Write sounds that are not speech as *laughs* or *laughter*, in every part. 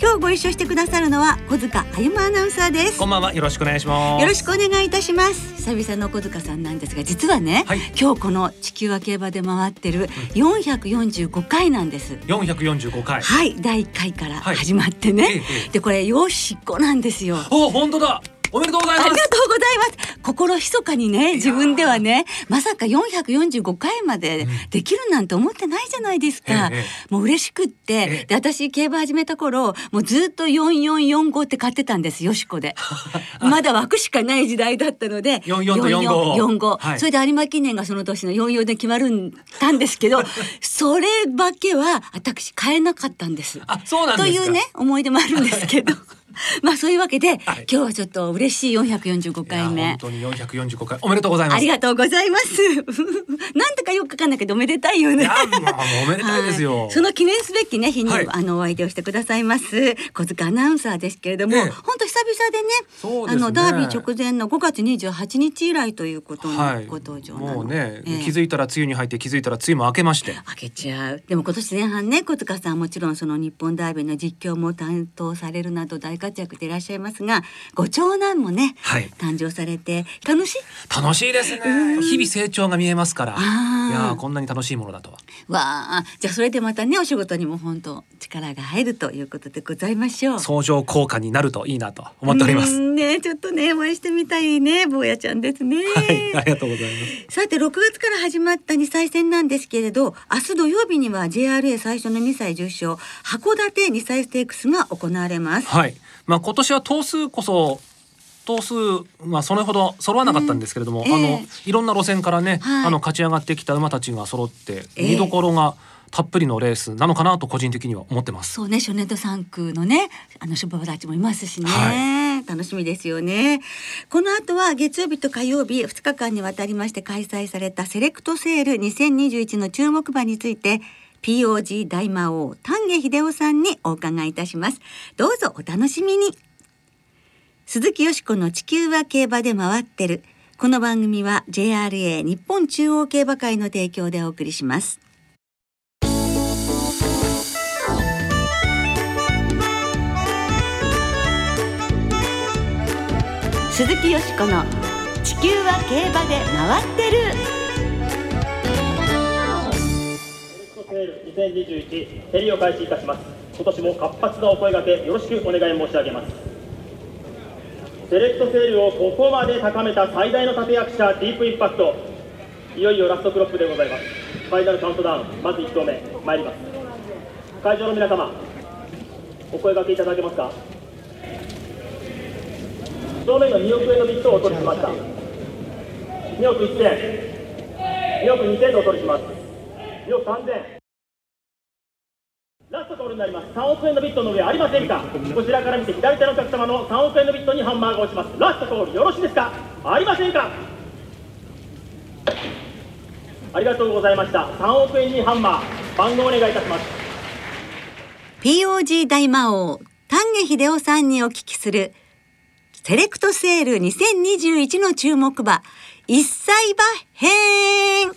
今日ご一緒してくださるのは小塚歩アナウンサーです。こんばんは。よろしくお願いします。よろしくお願いいたします。久々の小塚さんなんですが実はね、はい、今日この地球は競馬で回ってる445回なんです。445回。はい。第1回から始まってね、はい、でこれよしっこなんですよ。お本当だ。おめでとうございます。ありがとうございます。心密かにね、自分ではね、まさか445回までできるなんて思ってないじゃないですか。もう嬉しくって、で、私競馬始めた頃、もうずっと4445って買ってたんです、よしこで。*laughs* まだ枠しかない時代だったので、44と45。45、はい、それで有馬記念がその年の44で決まるんたんですけど、*laughs* そればけは私買えなかったんです。あ、そうなんですというね、思い出もあるんですけど。*laughs* *laughs* まあそういうわけで、はい、今日はちょっと嬉しい445回目。本当に445回おめでとうございます。ありがとうございます。*laughs* なんとかよくかかんないけどおめでたいよね。おめでたいですよ、はい、その記念すべきね日に、はい、あのお相手をしてくださいます小塚アナウンサーですけれども、本当久々でね、ね、あのダービー直前の5月28日以来ということのご登場もうね、えー、気づいたら梅雨に入って気づいたら梅雨も明けまして。明けちゃう。でも今年前半ね小塚さんもちろんその日本ダービーの実況も担当されるなど大活躍でいらっしゃいます。ますがご長男もね、はい、誕生されて楽しい？楽しいですね。日々成長が見えますから。いやこんなに楽しいものだとは。わあ。じゃあそれでまたねお仕事にも本当力が入るということでございましょう。相乗効果になるといいなと思っております。ねちょっとねお会いしてみたいね坊やちゃんですね。はい。ありがとうございます。さて6月から始まった2歳戦なんですけれど明日土曜日には JRA 最初の2歳重賞函館2歳ステークスが行われます。はいまあ今年は頭数こそ頭数まあそれほど揃わなかったんですけれども、うん。えー、あのいろんな路線からね、はい、あの勝ち上がってきた馬たちが揃って見どころが、たっぷりのレースなのかなと個人的には思ってます。そうね、初年度3区のね、あの職場たちもいますしね、はい、楽しみですよね。この後は月曜日と火曜日2日間にわたりまして開催されたセレクトセール2021の注目馬について POG 大魔王丹下秀夫さんにお伺いいたします。どうぞお楽しみに。鈴木よしこの地球は競馬で回ってる。この番組は JRA 日本中央競馬会の提供でお送りします。鈴木よしこの地球は競馬で回ってる。2021競りを開始いたします。今年も活発なお声掛けよろしくお願い申し上げます。セレクトセールをここまで高めた最大の立役者ディープインパクト。いよいよラストクロップでございます。ファイナルカウントダウンまず1投目参ります。会場の皆様お声がけいただけますか？正面の2億円のビットをお取りしました。2億1000 2億2000でお取りします。2億3000ラストコールになります。3億円のビットの上ありませんか？こちらから見て左手のお客様の3億円のビットにハンマーが押します。ラストコールよろしいですか？ありませんか？ありがとうございました。3億円にハンマー番号お願いいたします。POG 大魔王丹下秀夫さんにお聞きするセレクトセール2021の注目馬一歳馬編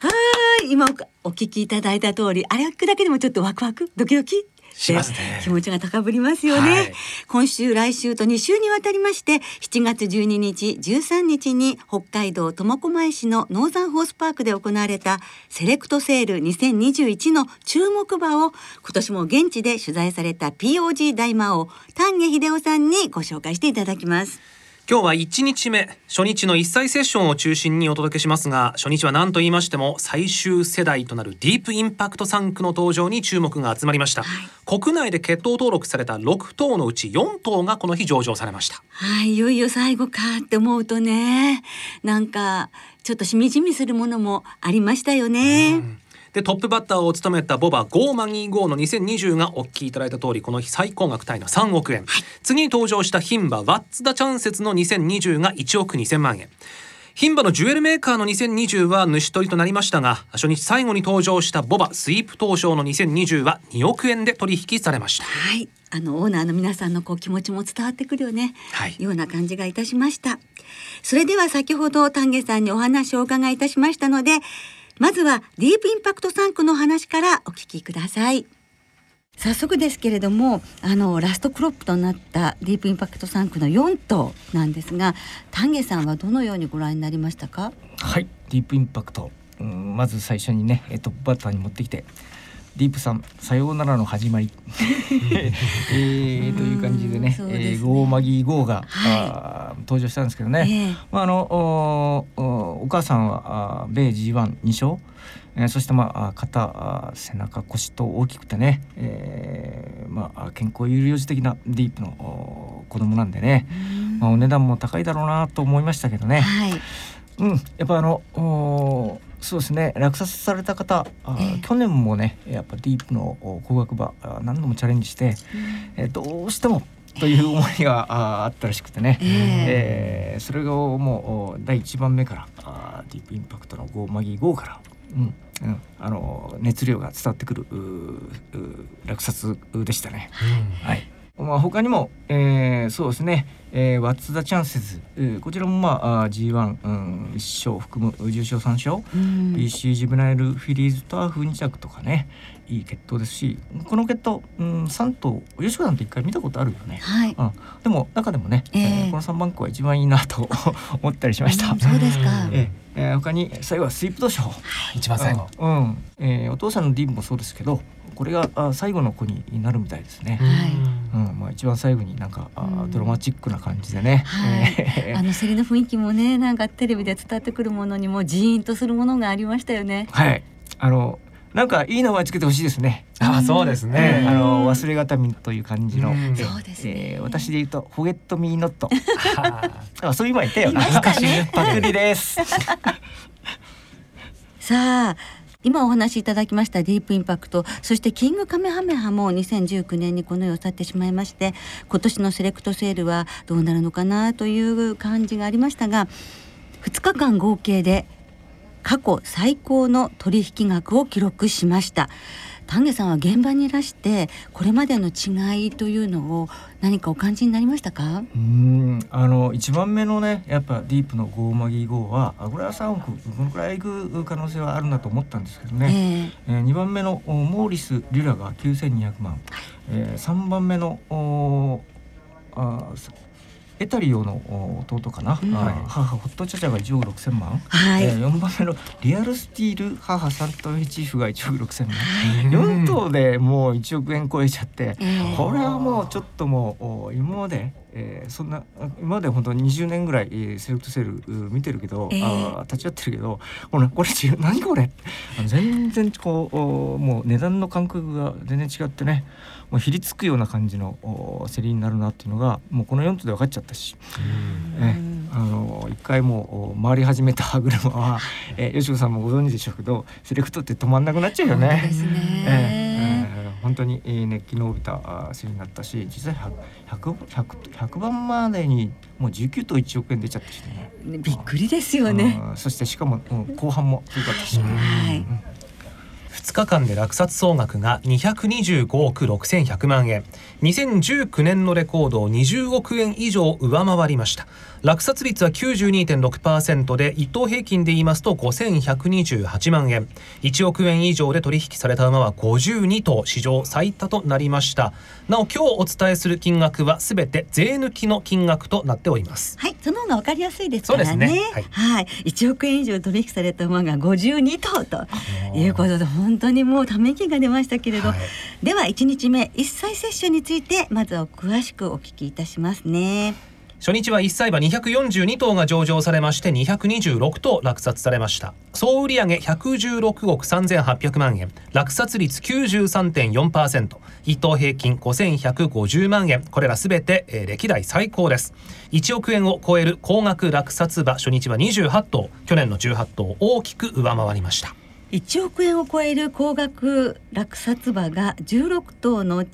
はい今お聞きいただいた通りあれだけでもちょっとワクワクドキドキ？しますね。気持ちが高ぶりますよね、はい、今週来週と2週にわたりまして7月12日13日に北海道苫小牧市のノーザンホースパークで行われたセレクトセール2021の注目馬を今年も現地で取材された POG 大魔王丹下秀夫さんにご紹介していただきます今日は1日目初日の一歳セッションを中心にお届けしますが初日は何と言いましても最終世代となるディープインパクト3区の登場に注目が集まりました、はい、国内で決闘登録された6頭のうち4頭がこの日上場されました。はいいよいよ最後かって思うとねなんかちょっとしみじみするものもありましたよね、でトップバッターを務めたボバゴーマギーゴーの2020がお聞きいただいた通りこの日最高額タイの3億円、次に登場した牝馬ワッツダチャンセツの2020が1億2000万円牝馬のジュエルメーカーの2020は主取りとなりましたが初日最後に登場したボバスイープ東証の2020は2億円で取引されました。はい。あのオーナーの皆さんのこう気持ちも伝わってくるよね、はい。ような感じがいたしました。それでは先ほど丹下さんにお話をお伺いいたしましたのでまずはディープインパクト3区のお話からお聞きください。早速ですけれどもあのラストクロップとなったディープインパクト3区の4頭なんですが丹下さんはどのようにご覧になりましたか？はいディープインパクト、うん、まず最初にねえートップバッターに持ってきてディープさんさようならの始まり、*laughs* えー、という感じでねですね。えーゴーマギーゴーが、はい。登場したんですけどね、ええ。まああのおおお母さんはあー米 G12 勝、えーそしてまああ肩背中腰と大きくてね、えーまあ健康有料児的なディープのお子供なんでね、まあ、お値段も高いだろうなと思いましたけどね、はい。うん、やっぱあのおそうですね。落札された方あ、ええ。去年もねやっぱディープのお高額馬あ何度もチャレンジして、えーどうしてもという思いがああったらしくてね、ええ。えーそれがもうお第1番目からあディープインパクトのゴーマギーゴーから、うんうん、あの熱量が伝わってくるうう落札でしたね。はい。まあ他にも、えー、そうですね、えー、ワッツ・ザ・チャンセズ、えーこちらもまああー G1、うん、1勝含む重賞3勝、うん。PC ジブナイルフィリーズターフ2着とかねいい決闘ですしこの決闘、うん、3頭吉川さんと一回見たことあるよね。はい。うん、でも中でもね、ええ。えーこの3番区は一番いいなと *laughs* 思ったりしました。うんそうですか、えーえー他に最後はスイープド賞。一番最後、うん、うん。えーお父さんのディーンもそうですけどこれがあ最後の子になるみたいですね。うんまあ、一番最後になんかあー、うんドラマチックな感じでね。はいえー *laughs* あの競りの雰囲気もねなんかテレビで伝わってくるものにもジーンとするものがありましたよね。はいあのなんかいい名前つけてほしいですね。あそうですえねーあの忘れがたみという感じの、そうですねえー私で言うと「フォゲットミーノットは」*laughs* あそういう今言ったよな。言いましたねパクリです。*laughs* さあ今お話しいただきましたディープインパクトそしてキングカメハメハも2019年にこの世を去ってしまいまして今年のセレクトセールはどうなるのかなという感じがありましたが2日間合計で過去最高の取引額を記録しました。丹下さんは現場にいらしてこれまでの違いというのを何かお感じになりましたか？うんあの一番目のねやっぱディープのゴーマギーゴーはあこれは3億このくらいいく可能性はあるんだと思ったんですけどね。ええ。えー、2番目のおモーリス・リュラが9200万、えー、3番目のおあーエタリオのお弟かな、うん。母ホットチャチャが1億6000万、はい、えー、4番目のリアルスティール母サントフェチーフが1億6000万、い4頭でもう1億円超えちゃって、ええこれはもうちょっともうお今まで、えーそんなあ今まで本当に20年ぐらい、えーセレクトセールう見てるけど、ええあー立ち会ってるけどこれこれ *laughs* 何これ？あの全然こうおもう値段の感覚が全然違ってねもうひりつくような感じのお競りになるなっていうのがもうこの4頭で分かっちゃったし、ええあの一回もうお回り始めた *laughs* 歯車は、えー、吉子さんもご存知でしょうけどセレクトって止まんなくなっちゃうよね。ねええええ本当にえー熱気の帯びたあ競りになったし実際 100, 100, 100番までにもう19と1億円出ちゃったしね。びっくりですよね。うんそしてしかも、うん後半も強かったし、はい。2日間で落札総額が225億6100万円。2019年のレコードを20億円以上上回りました落札率は92.6%で一等平均で言いますと5128万円。1億円以上で取引された馬は52頭史上最多となりました。なお今日お伝えする金額はすべて税抜きの金額となっております。はい、その方がわかりやすいですからね。そうですね。ははい。い、一億円以上取引された馬が52頭ということで本当にもうため息が出ましたけれど、はい。では1日目一歳接種についてまずは詳しくお聞きいたしますね。初日は1歳馬242頭が上場されまして226頭落札されました。総売上116億3800万円。落札率93.4%一等平均5150万円。これらすべて、えー歴代最高です。1億円を超える高額落札馬初日は28頭。去年の18頭を大きく上回りました。1億円を超える高額落札馬が16頭の違う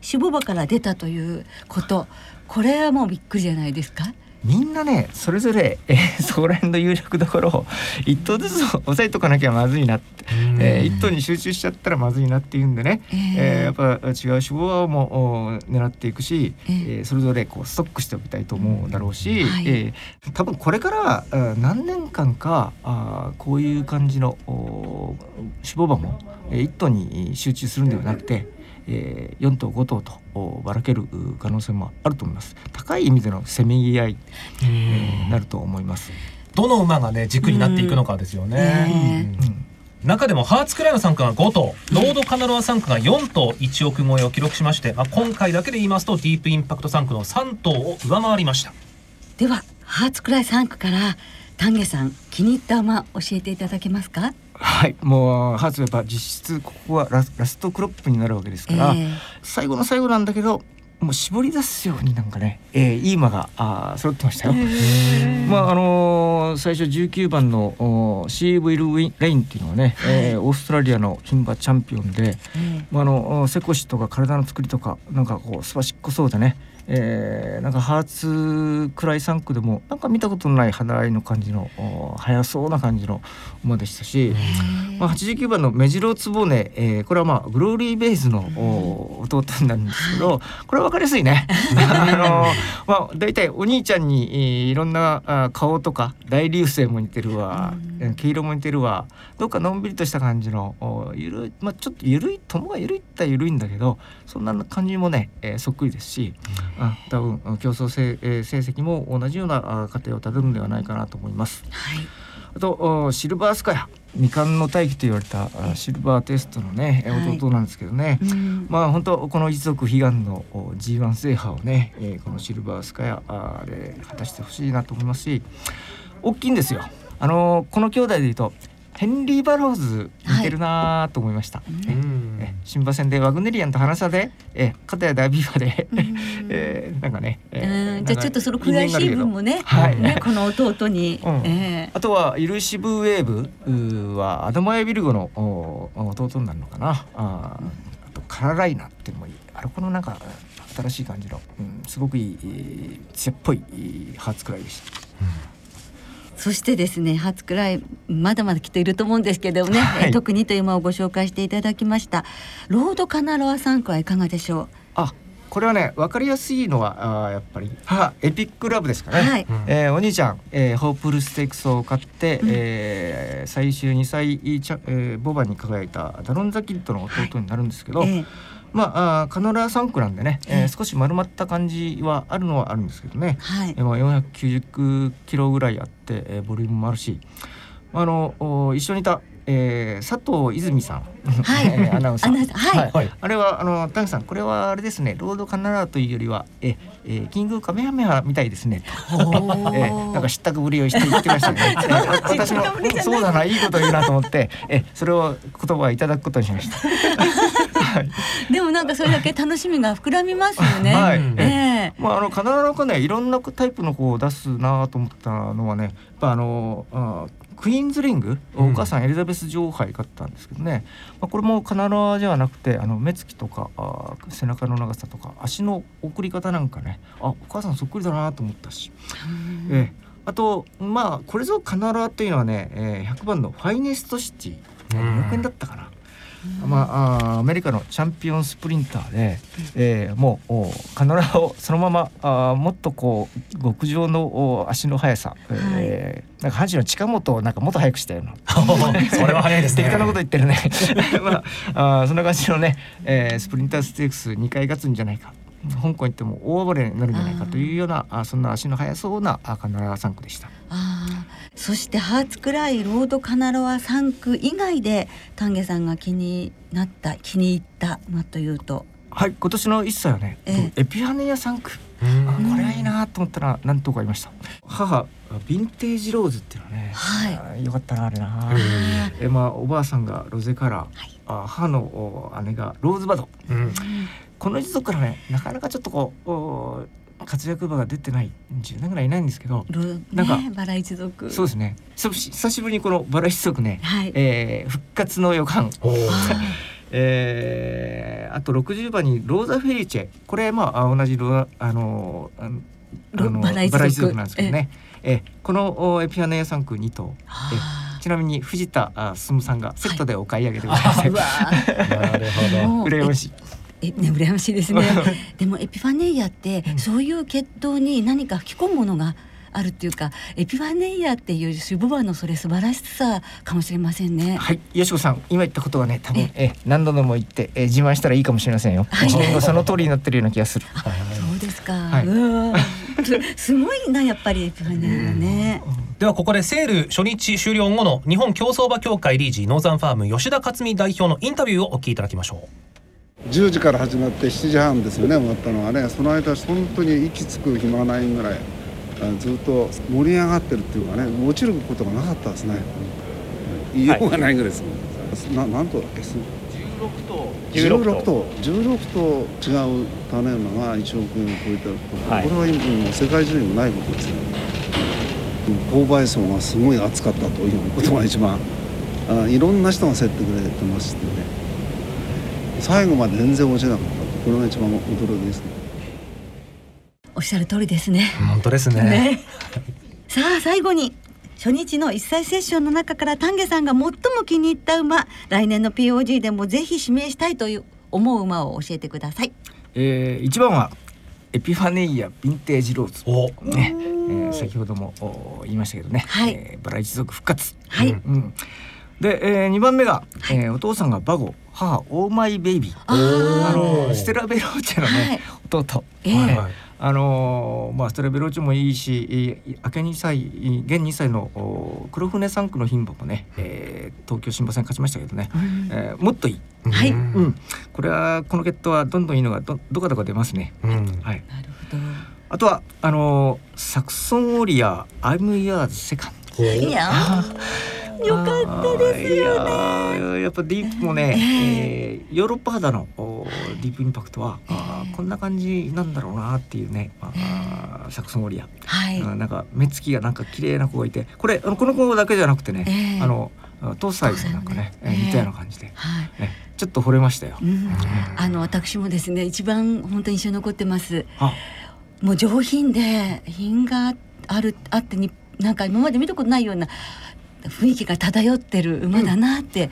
種牡馬から出たということ。これはもうびっくりじゃないですか？みんなねそれぞれ、えー、そこら辺の有力どころを一頭ずつ押さえとかなきゃまずいなって、えー、一頭に集中しちゃったらまずいなっていうんでね、えー、えー、やっぱ違う脂肪も狙っていくし、えー、それぞれこうストックしておきたいと思うだろうし、はい、えー、多分これから何年間かあこういう感じの脂肪馬も一頭に集中するんではなくてえー、4頭5頭とばらける可能性もあると思います。高い意味でのせめぎ合い、えー、なると思います。どの馬がね軸になっていくのかですよね、中でもハーツクライの3区が5頭ロードカナロア3区が4頭1億超えを記録しまして、まあ、今回だけで言いますとディープインパクト3区の3頭を上回りました。ではハーツクライ3区から丹下さん気に入った馬教えていただけますか？はい。もうハーツやっぱ実質ここはラストクロップになるわけですから、えー、最後の最後なんだけどもう絞り出すようになんかね、えー、いい馬があ揃ってましたよ。まああのー、最初19番のシーブイルウィンレインっていうのはね、はい、えー、オーストラリアの牝馬チャンピオンで、まああのセコシとか体の作りとかなんかこうすばしっこそうでね、えー、なんかハーツクライ3区でもなんか見たことのない肌合いの感じの速そうな感じの馬でしたし、まあ、89番のメジロツボネ、えー、これはまあグローリーベイズの弟になるんですけどこれは分かりやすいね。*laughs* あのまあ、大体お兄ちゃんにいろんな顔とか大流星も似てるわ、毛色も似てるわどっかのんびりとした感じのゆるい、まあ、ちょっとゆるい友がゆるいったらゆるいんだけどそんな感じもね、えー、そっくりですし。あ多分競争成,、え成績も同じような過程をたどるんではないかなと思います。はい、あとシルバースカヤ未完の大器と言われたシルバーテストのね、はい、弟なんですけどね、うん、まあ本当この一族悲願の G1 制覇をね、えー、このシルバースカヤで果たしてほしいなと思いますし大きいんですよ。あのー、この兄弟でいうとヘンリー・バローズ似てるなと思いました、はい、え新馬戦でワグネリアンと話さでえ片やダビーバで、*laughs* えー、なんかね、えー、じゃあちょっとその悔しい分もね,、はい。ねこの弟に、うん。えー、あとはイルシブウェーブはアドマヤ・ビルゴの弟になるのかな。ああとカラライナっていうのもいいあれこのなんか新しい感じの、うん、すごくいい、えー、艶っぽいハーツくらいでした。うんそしてですね初くらいまだまだきっといると思うんですけどね、はい、特にという馬をご紹介していただきましたロードカナロア3区はいかがでしょう？あこれはね分かりやすいのはあやっぱり母エピックラブですかね、はい、えー、お兄ちゃん、えー、ホープルステークスを買って、うん、えー、最終2歳チャ、えー、ボバに輝いたダロンザキッドの弟になるんですけど、はい、え。ーまあ、あカノラ3区なんでね、えー、少し丸まった感じはあるのはあるんですけどね、はい。えーまあ、490キロぐらいあって、えー、ボリュームもあるしあの一緒にいた、えー、佐藤泉さん、はい、*laughs* アナウンサー、はい。はい、あれはあの丹さんこれはあれですねロードカナラというよりはええー、キングカメハメハみたいですね。と、*laughs* えー、なんか知ったくぶりをして言ってましたね。*laughs* 私もそうだないいこと言うなと思ってえそれを言葉をいただくことにしましたはい、でもなんかそれだけ楽しみが膨らみますよね。はい。えー、まああの必ずねいろんなタイプの子を出すなと思ったのはね、やっぱあのあクイーンズリング、お母さんエリザベス女王杯買ったんですけどね、まあ、これもカナダじゃなくてあの目つきとかあ背中の長さとか足の送り方なんかね。あお母さんそっくりだなと思ったし、えー、あとまあこれぞカナダっていうのはね、えー、100番のファイネストシティ。2億円だったかな。まあ、あアメリカのチャンピオンスプリンターで、えー、もうカノラを *laughs* そのままあもっとこう極上の足の速さ、はい、えー、なんか阪神の近本をなんかもっと速くしたような。*laughs* それは速いですね。*laughs* 適当なこと言ってるね。まああそんな感じのね、えー、スプリンターステークス2回勝つんじゃないか。香港行っても大暴れになるんじゃないかというようなあそんな足の速そうなカナラ3区でした。あそしてハーツクライロードカナロア3区以外で丹下さんが気になった気に入ったまというと。はい今年の一歳はね、えエピファネア3区あこれはいいなと思ったら何とかいました。母ヴィンテージローズっていうのはね、はい、よかったなあれな。えまあおばあさんがロゼカラー、はい、あ母の姉がローズバド、うん、この一族からねなかなかちょっとこう活躍馬が出てない10年ぐらいいないんですけどロなんかねバラ一族。そうですね。久し久しぶりにこのバラ一族ね、はい。えー復活の予感。*laughs* *laughs* えーあと60番にローザ・フェリチェ。これまあ同じローあのあのバラ一族。なんですけどね。えこのおエピファネア3区2頭。あ。ちなみに藤田あ進さんがセットでお買い上げでございます、ーうわー。*laughs* なるほど。もう羨ましいえね羨ましいですねでもエピファネイアってそういう血統に何か吹き込むものがあるっていうかエピファネイアっていう種母馬のそれ素晴らしさかもしれませんね。はい、よしこさん、今言ったことはね、多分え、え、何度でも言って、え、自慢したらいいかもしれませんよ。はいその通りになってるような気がする。あそうですか。はいうわーすすごいなやっぱりエピファネイアね。ではここでセール初日終了後の日本競走馬協会理事ノーザンファーム吉田克美代表のインタビューをお聞きいただきましょ10時から始まって7時半ですよね終わったのはね。その間本当に息つく暇ないぐらいあずっと盛り上がってるっていうかね落ちることがなかったですね。言いようがないぐらいです、な何頭だっけ？16頭16頭違う種馬が1億円を超えてること、はい。これは今世界中にもないことですね。購買層がすごい厚かったということが一番。あいろんな人が競ってくれてまして。ね最後まで全然落ちなかったこれが一番驚きですねおっしゃる通りですね。う本当ですねね。*laughs* さあ最後に初日の一歳セッションの中から丹下さんが最も気に入った馬来年の POG でもぜひ指名したいという思う馬を教えてください。えー、一番は。エピファネイアヴィンテージローズ。おね、えー、先ほどもお言いましたけどね。はいえーバラ一族復活。はいうん。で、えー、2番目が、えー、お父さんがバゴ、母オーマイベイビー。ああのステラベローチェのはい。ね、弟。ええはい。はいあのーまあステラベローチェもいいし、えー明け2歳現2歳のお黒船3区の牝馬もね、えー、東京新馬戦勝ちましたけどね、うん。えーもっといい、はい。うん。うん、これはこの決闘はどんどんいいのがどどかどか出ますね。うん。はい、なるほど。あとはあのーサクソンオリアアイムイヤーズセカンド。よかったですよね。やっぱディープもね、ええ。ーヨーロッパ肌のおディープインパクトは、あーこんな感じなんだろうなっていうね、あーサクソンオリア、はい。うんなんか目つきがなんか綺麗な子がいてこれあのこの子だけじゃなくてね、ええ。あの東西もなんかね、えー似たような感じで、はい。ねちょっと惚れましたよ。うん、あの私もですね一番本当に印象に残ってます。あ。もう上品で品があるあってになんか今まで見たことないような雰囲気が漂ってる馬だなって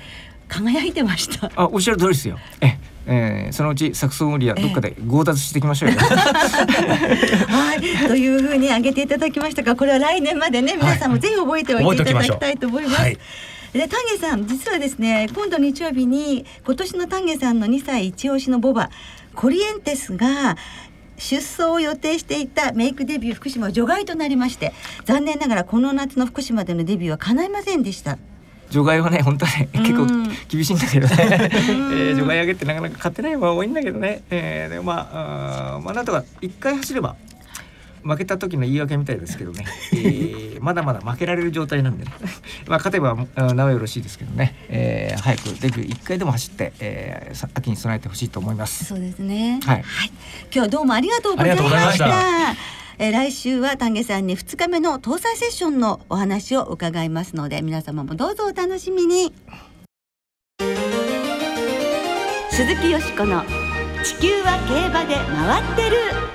輝いてました、あおっしゃる通りですよ。ええーそのうちサクソンオリアどっかで強奪していきましょうよ。*laughs* はい。というふうに挙げていただきましたがこれは来年までね皆さんもぜひ覚えておいていただきたいと思います。はい。で丹下さん実はですね今度日曜日に今年の丹下さんの2歳一押しのボバコリエンテスが出走を予定していたメイクデビュー福島は除外となりまして残念ながらこの夏の福島でのデビューは叶いませんでした。除外はね本当はね結構うん厳しいんだけどね、*laughs* えー除外上げってなかなか勝てない馬多いんだけどね、えー、でもまああーまあなんとか一回走れば負けた時の言い訳みたいですけどね、えー *laughs* まだまだ負けられる状態なんで、ね、*laughs* まあ勝てばあなおよろしいですけどね、えー早くデビュー一回でも走って、えーさ秋に備えてほしいと思います。そうですね。はい今日はどうもありがとうございました。ありがとうございましたえー来週は丹下さんに2日目の搭載セッションのお話を伺いますので皆様もどうぞお楽しみに。鈴木よしこの地球は競馬で回ってる。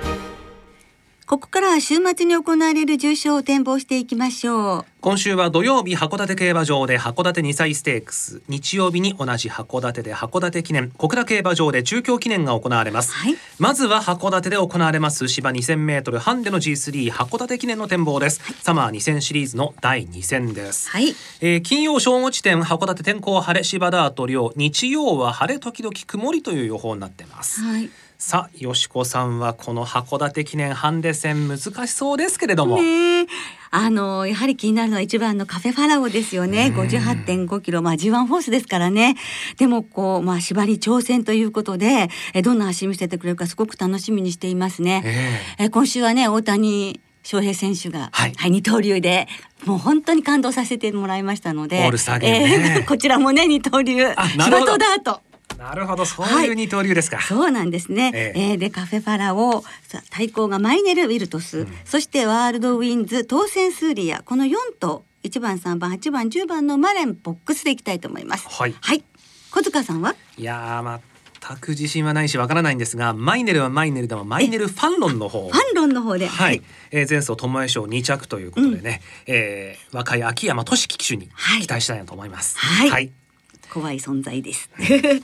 ここからは週末に行われる重賞を展望していきましょう。今週は土曜日函館競馬場で函館2歳ステークス。日曜日に同じ函館で函館記念。小倉競馬場で中京記念が行われます、はい。まずは函館で行われます芝 2000m ハンデの G3 函館記念の展望です、サマー2000シリーズの第2戦です、はい。えー金曜正午地点函館天候晴れ芝ダート量日曜は晴れ時々曇りという予報になってます。はい。さあよしこさんはこの函館記念ハンデ戦難しそうですけれども、ねえ。あのやはり気になるのは一番のカフェファラオですよね。58.5キロ、まあ G1 フォースですからね。でもこうまあ縛り挑戦ということで、えどんな足見せてくれるかすごく楽しみにしていますね。ええ。今週はね大谷翔平選手が、はい。二刀流でもう本当に感動させてもらいましたので、オールスターゲームね。えーこちらもね二刀流。仕事だと。なるほどそういう二刀流ですか、そうなんですね。ええ。えーでカフェファラオ、さ対抗がマイネル・ウィルトス、そしてワールドウィンズ、当選スーリア、この4頭、1番、3番、8番、10番のマレンボックスでいきたいと思います。はい。はい。小塚さんは？いやー全く自信はないしわからないんですがマイネルはマイネルでもマイネルファンロンの方。ファンロンの方で、はい、えー、前走友江賞2着ということでね、えー若い秋山俊樹騎手にはい。期待したいなと思います。はい怖い存在です。*laughs*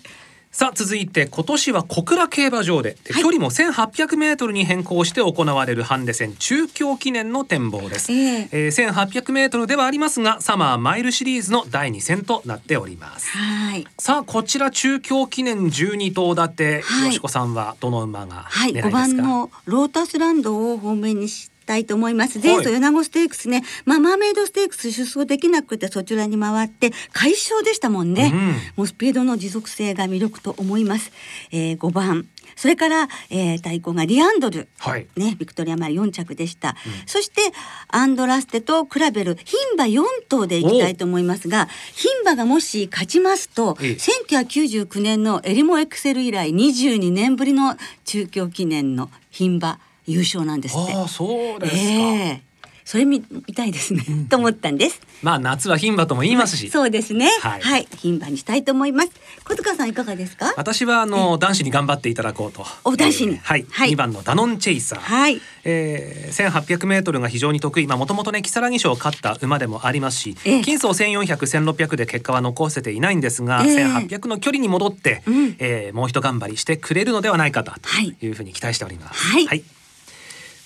さあ続いて今年は小倉競馬場でではい距離も1800メートルに変更して行われるハンデ戦中京記念の展望です。えええー1800メートルではありますがサマーマイルシリーズの第2戦となっております。はい。さあこちら中京記念12頭立て、はいよしこさんはどの馬がはい、5狙いですか？番のロータスランドを本命にしたいと思います。前走はい米子ステークスね、まあマーメイドステークス出走できなくてそちらに回って快勝でしたもんね。うんもうスピードの持続性が魅力と思います。えー、5番。それから、えー、対抗がリアンドル。はい。ね、ビクトリアマイル4着でした、そしてアンドラステと比べる牝馬4頭でいきたいと思いますが牝馬がもし勝ちますとええ1999年のエリモエクセル以来22年ぶりの中京記念の牝馬優勝なんですって。ああそうですか。ええそれ見見たいですね、と思ったんです。まあ夏は牝馬とも言いますし。そうですね。ははいい、牝馬にしたいと思います。小塚さんいかがですか？私はあの男子に頑張っていただこうと。お男子にえーはい。はい2番のダノンチェイサー。はい。えー、1800メートルが非常に得意。まあもともとね木更木賞を勝った馬でもありますし、ええ金走1400、1600で結果は残せていないんですが、ええ1800の距離に戻って、うんえーもう一頑張りしてくれるのではないかとはいいうふうに期待しております。はい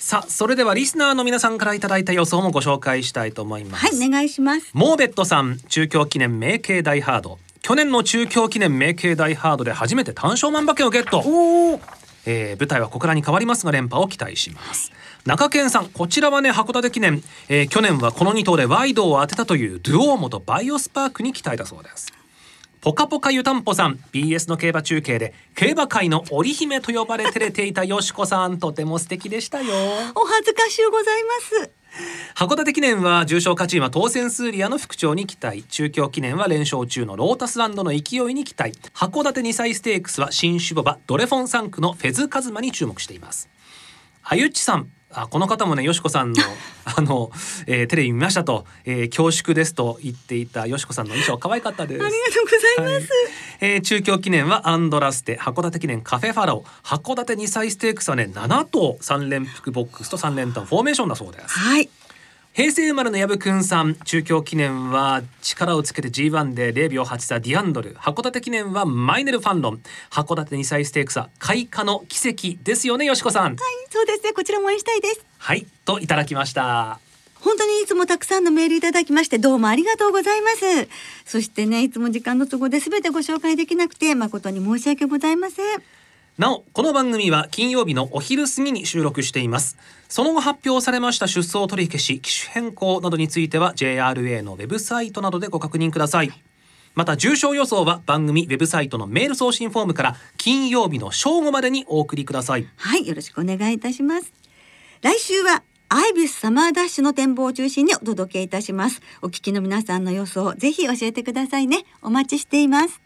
さあそれではリスナーの皆さんからいただいた予想もご紹介したいと思います。はい、お願いします。モーベットさん中京記念名慶大ハード去年の中京記念名慶大ハードで初めて単勝万馬券をゲット、おお。えー舞台は小倉に変わりますが連覇を期待します中堅さんこちらはね函館記念、えー去年はこの2頭でワイドを当てたというドゥオーモとバイオスパークに期待だそうですポカポカ湯たんぽさん。BS の競馬中継で競馬界の織姫と呼ばれ照れていたよしこさん。とても素敵でしたよ。お恥ずかしゅうございます。函館記念は重賞勝ち馬当選スーリアの副長に期待。中京記念は連勝中のロータスランドの勢いに期待。函館2歳ステークスは新種牡馬ドレフォン3区のフェズカズマに注目しています。あゆっちさんあこの方もねよしこさんの *laughs* あの、えーテレビ見ましたと、えー恐縮ですと言っていたよしこさんの衣装。可愛かったです。ありがとうございます。えー中京記念はアンドラステ函館記念カフェファラオ。函館2歳ステークスはね7頭3連複ボックスと3連単フォーメーションだそうです。はい。平成生まれの薮くんさん中京記念は力をつけて G1 で0秒8差ディアンドル函館記念はマイネルファンロン函館2歳ステークスは開花の奇跡ですよねよしこさんはい、そうですね。こちらも応援したいです。はいといただきました本当にいつもたくさんのメールいただきましてどうもありがとうございます。そしてね、いつも時間の都合で全てご紹介できなくて誠に申し訳ございません。なおこの番組は金曜日のお昼過ぎに収録していますその後発表されました出走取り消し機種変更などについては JRA のウェブサイトなどでご確認くださいまた重症予想は番組ウェブサイトのメール送信フォームから金曜日の正午までにお送りくださいはい、よろしくお願いいたします。来週はアイビスサマーダッシュの展望を中心にお届けいたします。お聞きの皆さんの予想、ぜひ教えてくださいね。お待ちしています。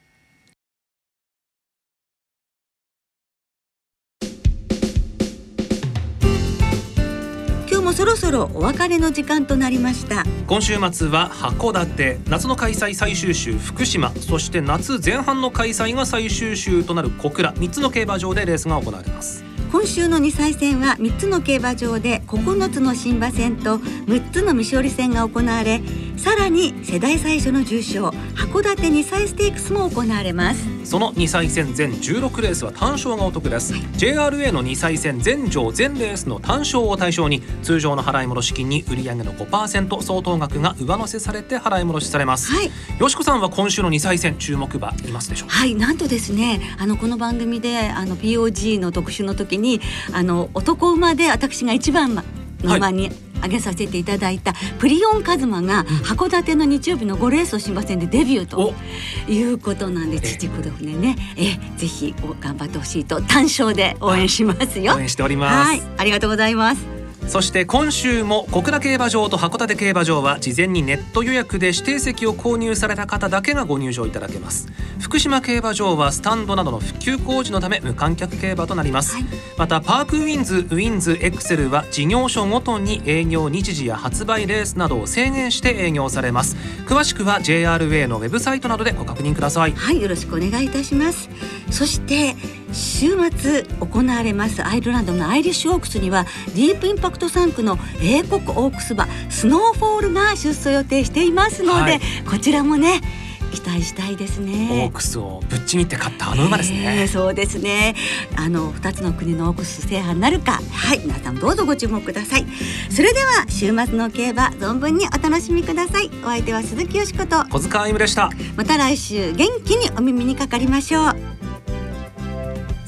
ろそろお別れの時間となりました。今週末は函館。夏の開催最終週福島。そして夏前半の開催が最終週となる小倉。3つの競馬場でレースが行われます。今週の2歳戦は3つの競馬場で9つの新馬戦と6つの未勝利戦が行われさらに世代最初の重賞函館2歳ステークスも行われます。その2歳戦全16レースは単勝がお得です。JRA の2歳戦全場全レースの単勝を対象に通常の払い戻し金に売上の5%相当額が上乗せされて払い戻しされます、はい。よしこさんは今週の2歳戦注目馬いますでしょうか？はい。なんとですねあのこの番組であの POG の特集の時にあの男馬で私が一番の馬に、挙げさせていただいたプリオンカズマが函館の日曜日の5レースを新馬戦でデビューということなんでえ父子でね。え。ぜひお頑張ってほしいと単勝で応援しますよ。応援しております、はい、ありがとうございます。そして今週も小倉競馬場と函館競馬場は事前にネット予約で指定席を購入された方だけがご入場いただけます。福島競馬場はスタンドなどの復旧工事のため無観客競馬となります、はい、またパークウィンズウィンズエクセルは事業所ごとに営業日時や発売レースなどを制限して営業されます。詳しくは JRA のウェブサイトなどでご確認ください。はいよろしくお願いいたします。そして週末行われますアイルランドのアイリッシュオークスにはディープインパクト産駒の英国オークス馬スノーフォールが出走予定していますので、はい、こちらもね期待したいですね。オークスをぶっちぎって勝ったあの馬ですね、えー、そうですね。あの二つの国のオークス制覇になるか。はい皆さんどうぞご注目ください。それでは週末の競馬存分にお楽しみください。お相手は鈴木よしこと。小塚歩でした。また来週元気にお耳にかかりましょう